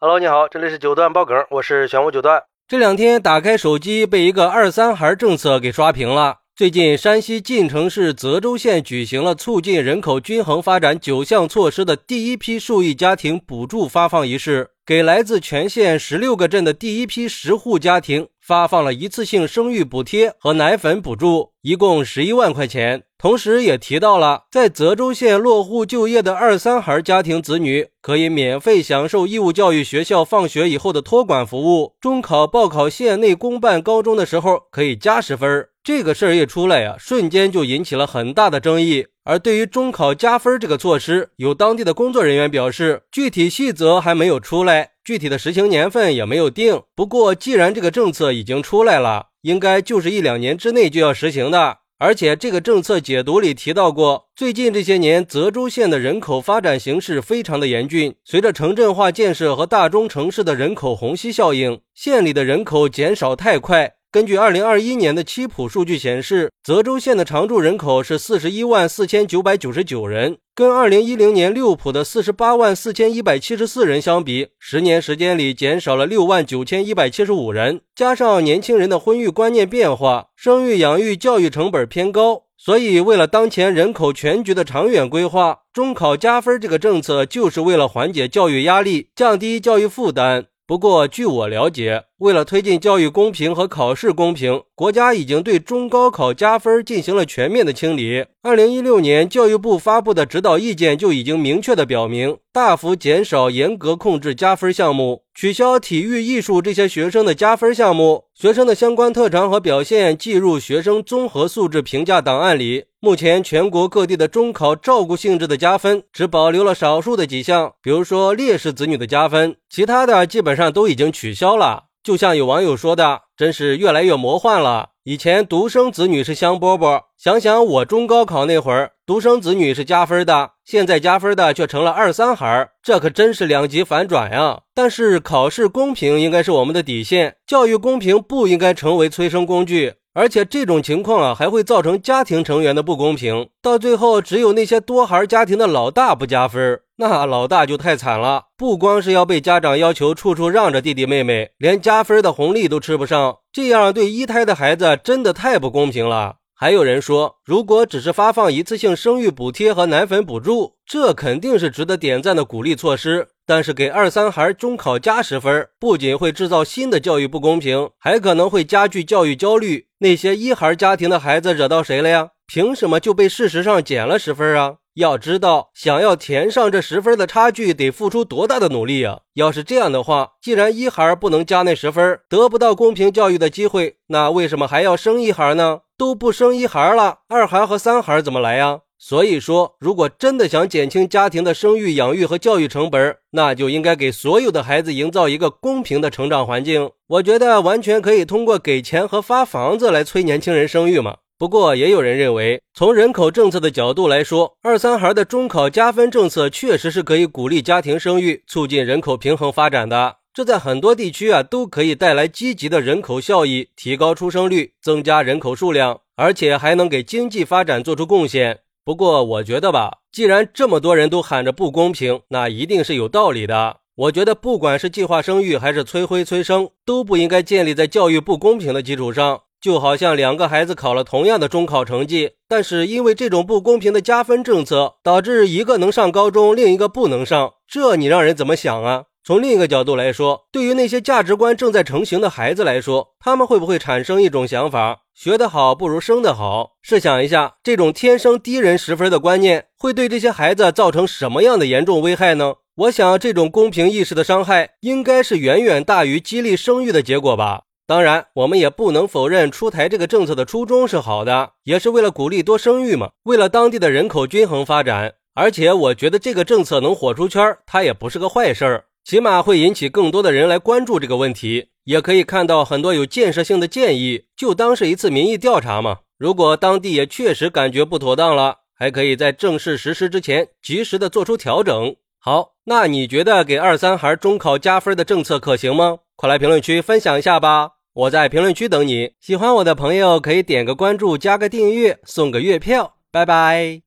Hello，你好，这里是九段爆梗，我是玄武九段。这两天打开手机，被一个二三孩政策给刷屏了。最近，山西晋城市泽州县举行了促进人口均衡发展九项措施的第一批受益家庭补助发放仪式，给来自全县十六个镇的第一批十户家庭。发放了一次性生育补贴和奶粉补助，一共十一万块钱。同时，也提到了在泽州县落户就业的二三孩家庭子女可以免费享受义务教育学校放学以后的托管服务。中考报考县内公办高中的时候可以加十分。这个事儿一出来呀，瞬间就引起了很大的争议。而对于中考加分这个措施，有当地的工作人员表示，具体细则还没有出来。具体的实行年份也没有定，不过既然这个政策已经出来了，应该就是一两年之内就要实行的。而且这个政策解读里提到过，最近这些年泽州县的人口发展形势非常的严峻，随着城镇化建设和大中城市的人口虹吸效应，县里的人口减少太快。根据二零二一年的七普数据显示，泽州县的常住人口是四十一万四千九百九十九人，跟二零一零年六普的四十八万四千一百七十四人相比，十年时间里减少了六万九千一百七十五人。加上年轻人的婚育观念变化，生育养育教育成本偏高，所以为了当前人口全局的长远规划，中考加分这个政策就是为了缓解教育压力，降低教育负担。不过，据我了解。为了推进教育公平和考试公平，国家已经对中高考加分进行了全面的清理。二零一六年，教育部发布的指导意见就已经明确的表明，大幅减少、严格控制加分项目，取消体育、艺术这些学生的加分项目，学生的相关特长和表现计入学生综合素质评价档案里。目前，全国各地的中考照顾性质的加分只保留了少数的几项，比如说烈士子女的加分，其他的基本上都已经取消了。就像有网友说的，真是越来越魔幻了。以前独生子女是香饽饽，想想我中高考那会儿，独生子女是加分的，现在加分的却成了二三孩，这可真是两极反转呀。但是考试公平应该是我们的底线，教育公平不应该成为催生工具。而且这种情况啊，还会造成家庭成员的不公平，到最后只有那些多孩家庭的老大不加分，那老大就太惨了，不光是要被家长要求处处让着弟弟妹妹，连加分的红利都吃不上，这样对一胎的孩子真的太不公平了。还有人说，如果只是发放一次性生育补贴和奶粉补助，这肯定是值得点赞的鼓励措施。但是给二三孩中考加十分，不仅会制造新的教育不公平，还可能会加剧教育焦虑。那些一孩家庭的孩子惹到谁了呀？凭什么就被事实上减了十分啊？要知道，想要填上这十分的差距，得付出多大的努力啊！要是这样的话，既然一孩不能加那十分，得不到公平教育的机会，那为什么还要生一孩呢？都不生一孩了，二孩和三孩怎么来呀？所以说，如果真的想减轻家庭的生育、养育和教育成本，那就应该给所有的孩子营造一个公平的成长环境。我觉得完全可以通过给钱和发房子来催年轻人生育嘛。不过，也有人认为，从人口政策的角度来说，二三孩的中考加分政策确实是可以鼓励家庭生育，促进人口平衡发展的。这在很多地区啊，都可以带来积极的人口效益，提高出生率，增加人口数量，而且还能给经济发展做出贡献。不过，我觉得吧，既然这么多人都喊着不公平，那一定是有道理的。我觉得，不管是计划生育还是催婚催生，都不应该建立在教育不公平的基础上。就好像两个孩子考了同样的中考成绩，但是因为这种不公平的加分政策，导致一个能上高中，另一个不能上，这你让人怎么想啊？从另一个角度来说，对于那些价值观正在成型的孩子来说，他们会不会产生一种想法：学得好不如生得好？试想一下，这种天生低人十分的观念，会对这些孩子造成什么样的严重危害呢？我想，这种公平意识的伤害，应该是远远大于激励生育的结果吧。当然，我们也不能否认出台这个政策的初衷是好的，也是为了鼓励多生育嘛，为了当地的人口均衡发展。而且，我觉得这个政策能火出圈，它也不是个坏事儿，起码会引起更多的人来关注这个问题，也可以看到很多有建设性的建议，就当是一次民意调查嘛。如果当地也确实感觉不妥当了，还可以在正式实施之前及时的做出调整。好，那你觉得给二三孩中考加分的政策可行吗？快来评论区分享一下吧。我在评论区等你，喜欢我的朋友可以点个关注，加个订阅，送个月票，拜拜。